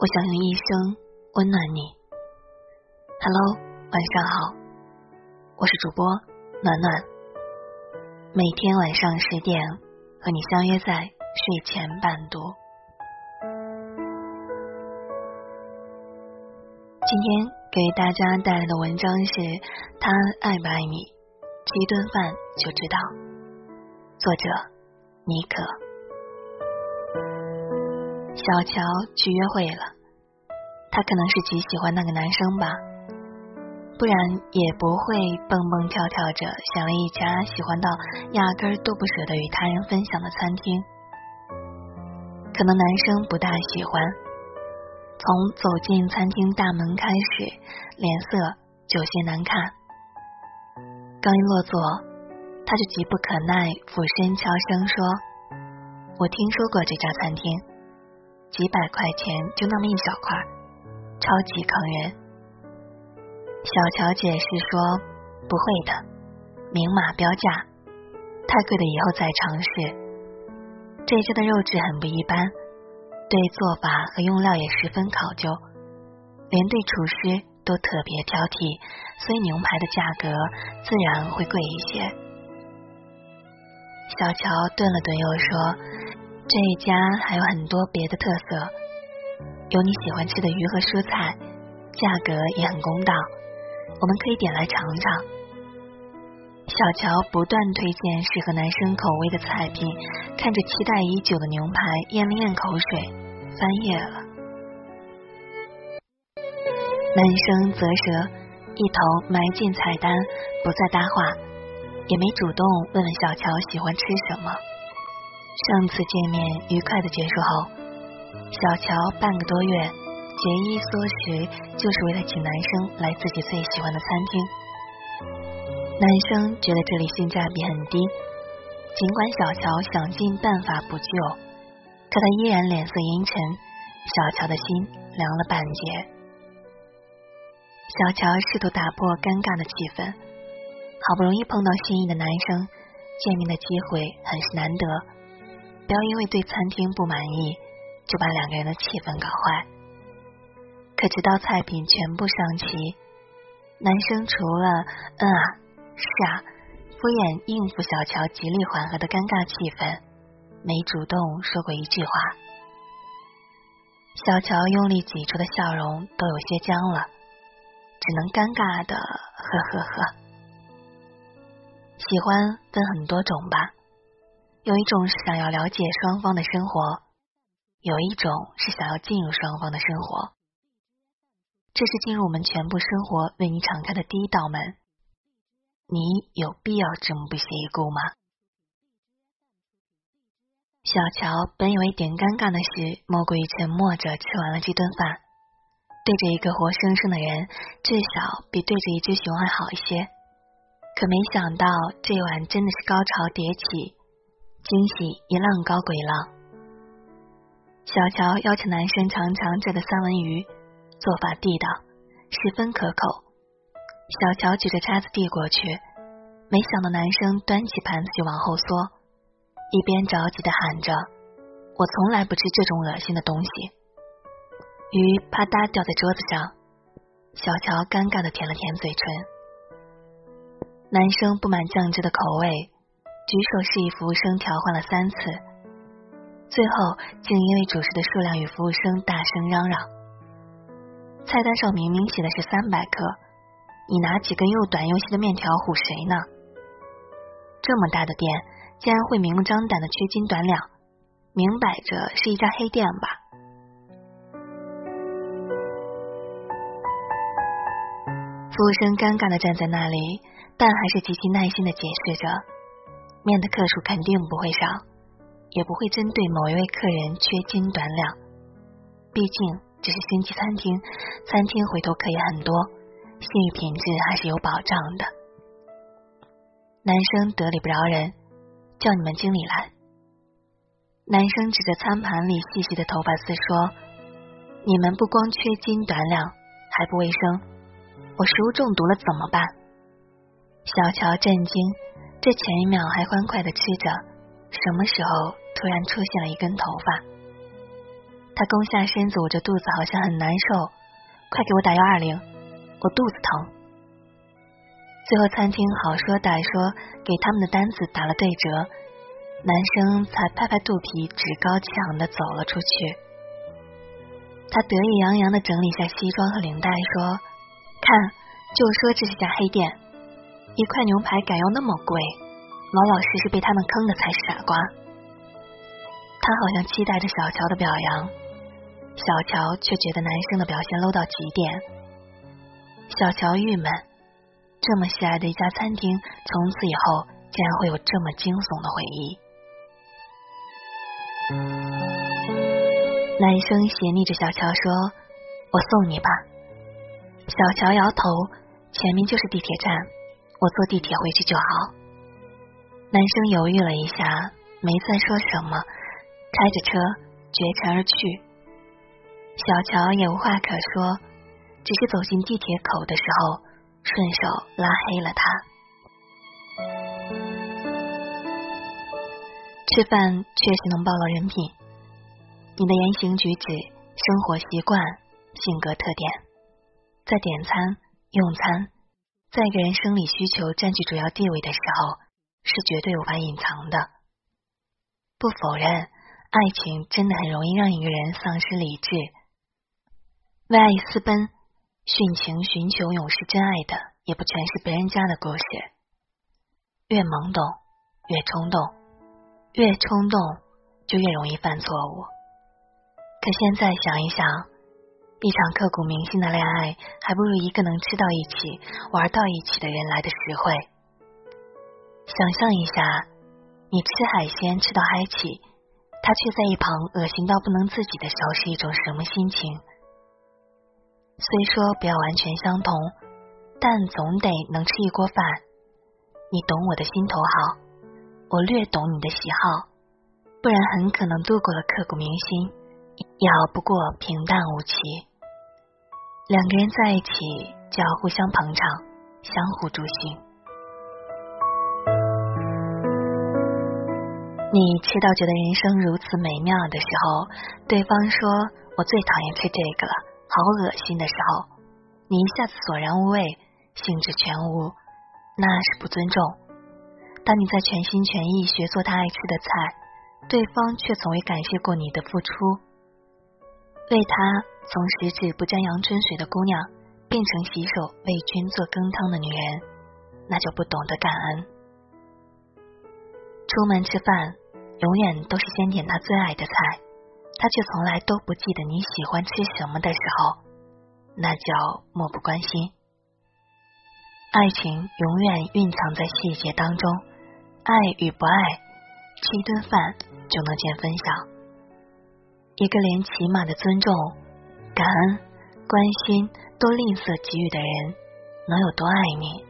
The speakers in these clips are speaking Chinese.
我想用一生温暖你。Hello，晚上好，我是主播暖暖。每天晚上十点和你相约在睡前伴读。今天给大家带来的文章是《他爱不爱你，吃一顿饭就知道》，作者尼可。小乔去约会了，他可能是极喜欢那个男生吧，不然也不会蹦蹦跳跳着选了一家喜欢到压根儿都不舍得与他人分享的餐厅。可能男生不大喜欢，从走进餐厅大门开始，脸色有些难看。刚一落座，他就急不可耐俯身悄声说：“我听说过这家餐厅。”几百块钱就那么一小块，超级坑人。小乔解释说：“不会的，明码标价，太贵的以后再尝试。这家的肉质很不一般，对做法和用料也十分考究，连对厨师都特别挑剔，所以牛排的价格自然会贵一些。”小乔顿了顿，又说。这一家还有很多别的特色，有你喜欢吃的鱼和蔬菜，价格也很公道，我们可以点来尝尝。小乔不断推荐适合男生口味的菜品，看着期待已久的牛排，咽了咽口水，翻页了。男生啧舌，一头埋进菜单，不再搭话，也没主动问问小乔喜欢吃什么。上次见面愉快的结束后，小乔半个多月节衣缩食，就是为了请男生来自己最喜欢的餐厅。男生觉得这里性价比很低，尽管小乔想尽办法补救，可他依然脸色阴沉。小乔的心凉了半截。小乔试图打破尴尬的气氛，好不容易碰到心仪的男生，见面的机会很是难得。不要因为对餐厅不满意，就把两个人的气氛搞坏。可直到菜品全部上齐，男生除了嗯啊是啊敷衍应付小乔极力缓和的尴尬气氛，没主动说过一句话。小乔用力挤出的笑容都有些僵了，只能尴尬的呵呵呵。喜欢分很多种吧。有一种是想要了解双方的生活，有一种是想要进入双方的生活。这是进入我们全部生活为你敞开的第一道门，你有必要这么不屑一顾吗？小乔本以为点尴尬的事莫过于沉默着吃完了这顿饭，对着一个活生生的人，至少比对着一只熊还好一些。可没想到这晚真的是高潮迭起。惊喜一浪高鬼浪，小乔邀请男生尝尝这个三文鱼，做法地道，十分可口。小乔举着叉子递过去，没想到男生端起盘子就往后缩，一边着急的喊着：“我从来不吃这种恶心的东西。”鱼啪嗒掉在桌子上，小乔尴尬的舔了舔嘴唇。男生不满酱汁的口味。举手示意服务生调换了三次，最后竟因为主食的数量与服务生大声嚷嚷。菜单上明明写的是三百克，你拿几根又短又细的面条唬谁呢？这么大的店，竟然会明目张胆的缺斤短两，明摆着是一家黑店吧？服务生尴尬的站在那里，但还是极其耐心的解释着。面的克数肯定不会少，也不会针对某一位客人缺斤短两。毕竟这是星级餐厅，餐厅回头客也很多，信誉品质还是有保障的。男生得理不饶人，叫你们经理来。男生指着餐盘里细细的头发丝说：“你们不光缺斤短两，还不卫生，我食物中毒了怎么办？”小乔震惊。这前一秒还欢快的吃着，什么时候突然出现了一根头发？他弓下身子，捂着肚子，好像很难受。快给我打幺二零，我肚子疼。最后餐厅好说歹说给他们的单子打了对折，男生才拍拍肚皮，趾高气昂的走了出去。他得意洋洋的整理下西装和领带，说：“看，就说这是家黑店，一块牛排敢要那么贵，老老实实被他们坑的才是傻瓜。”他好像期待着小乔的表扬，小乔却觉得男生的表现 low 到极点。小乔郁闷，这么喜爱的一家餐厅，从此以后竟然会有这么惊悚的回忆。男生斜睨着小乔说：“我送你吧。”小乔摇头：“前面就是地铁站，我坐地铁回去就好。”男生犹豫了一下，没再说什么。开着车绝尘而去，小乔也无话可说，只是走进地铁口的时候，顺手拉黑了他。吃饭确实能暴露人品，你的言行举止、生活习惯、性格特点，在点餐、用餐，在一个人生理需求占据主要地位的时候，是绝对无法隐藏的。不否认。爱情真的很容易让一个人丧失理智，为爱私奔、殉情寻求永世真爱的，也不全是别人家的故事。越懵懂，越冲动，越冲动就越容易犯错误。可现在想一想，一场刻骨铭心的恋爱，还不如一个能吃到一起、玩到一起的人来的实惠。想象一下，你吃海鲜吃到嗨起。他却在一旁恶心到不能自己的时候是一种什么心情？虽说不要完全相同，但总得能吃一锅饭。你懂我的心头好，我略懂你的喜好，不然很可能度过了刻骨铭心，也熬不过平淡无奇。两个人在一起就要互相捧场，相互助兴。你吃到觉得人生如此美妙的时候，对方说：“我最讨厌吃这个了，好恶心”的时候，你一下子索然无味，兴致全无，那是不尊重。当你在全心全意学做他爱吃的菜，对方却从未感谢过你的付出，为他从十指不沾阳春水的姑娘，变成洗手为君做羹汤的女人，那就不懂得感恩。出门吃饭。永远都是先点他最爱的菜，他却从来都不记得你喜欢吃什么的时候，那叫漠不关心。爱情永远蕴藏在细节当中，爱与不爱，吃一顿饭就能见分晓。一个连起码的尊重、感恩、关心都吝啬给予的人，能有多爱你？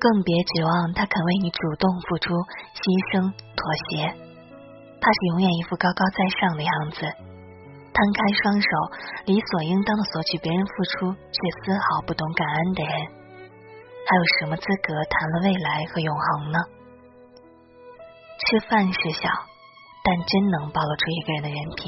更别指望他肯为你主动付出、牺牲、妥协。他是永远一副高高在上的样子，摊开双手，理所应当的索取别人付出，却丝毫不懂感恩的人，还有什么资格谈论未来和永恒呢？吃饭是小，但真能暴露出一个人的人品。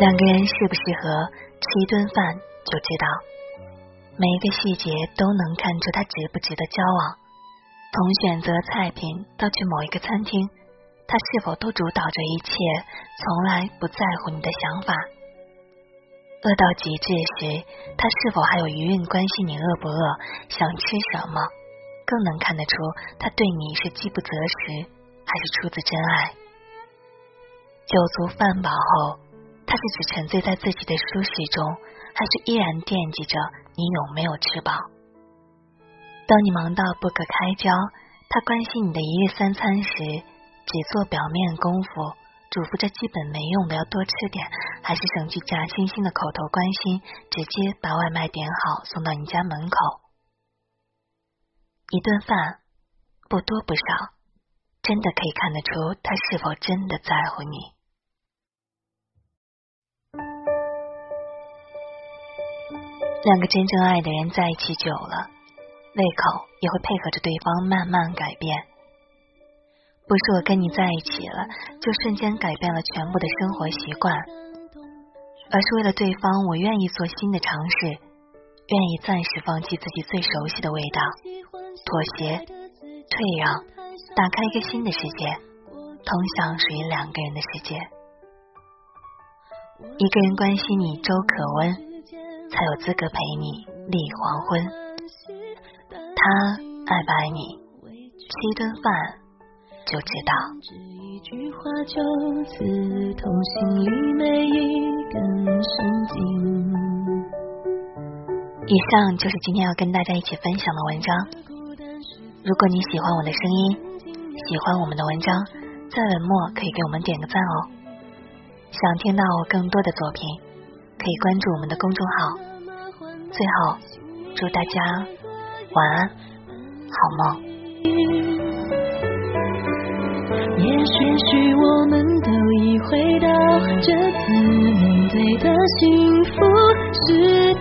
两个人适不适合吃一顿饭，就知道。每一个细节都能看出他值不值得交往。从选择菜品到去某一个餐厅，他是否都主导着一切，从来不在乎你的想法。饿到极致时，他是否还有余韵关心你饿不饿，想吃什么？更能看得出他对你是饥不择食，还是出自真爱。酒足饭饱后，他是只沉醉在自己的舒适中，还是依然惦记着？你有没有吃饱？当你忙到不可开交，他关心你的一日三餐时，只做表面功夫，嘱咐着基本没用的要多吃点，还是省去假惺惺的口头关心，直接把外卖点好送到你家门口？一顿饭不多不少，真的可以看得出他是否真的在乎你。两个真正爱的人在一起久了，胃口也会配合着对方慢慢改变。不是我跟你在一起了，就瞬间改变了全部的生活习惯，而是为了对方，我愿意做新的尝试，愿意暂时放弃自己最熟悉的味道，妥协、退让，打开一个新的世界，通向属于两个人的世界。一个人关心你周可温，才有资格陪你立黄昏。他爱不爱你，吃一顿饭。就知道。以上就是今天要跟大家一起分享的文章。如果你喜欢我的声音，喜欢我们的文章，在文末可以给我们点个赞哦。想听到我更多的作品，可以关注我们的公众号。最后，祝大家晚安，好梦。也许我们都已回到这次面对的幸福是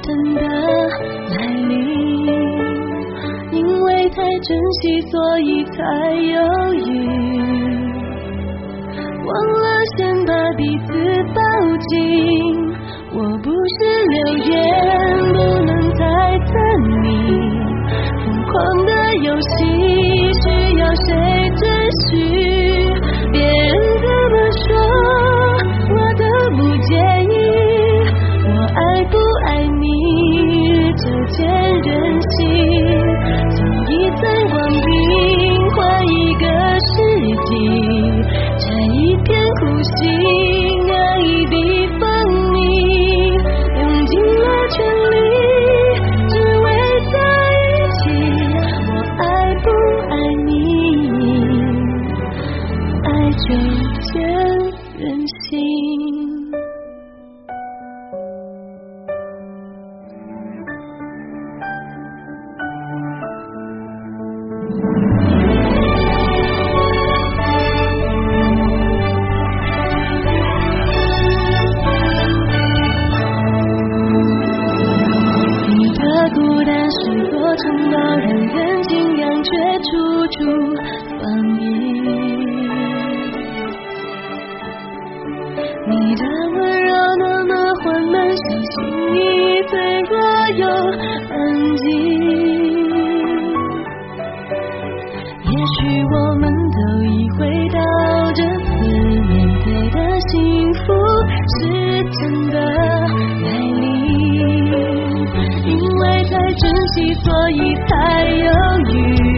真的来临，因为太珍惜，所以才犹豫，人人。城堡，让人敬仰，却处处防御。所以才犹豫。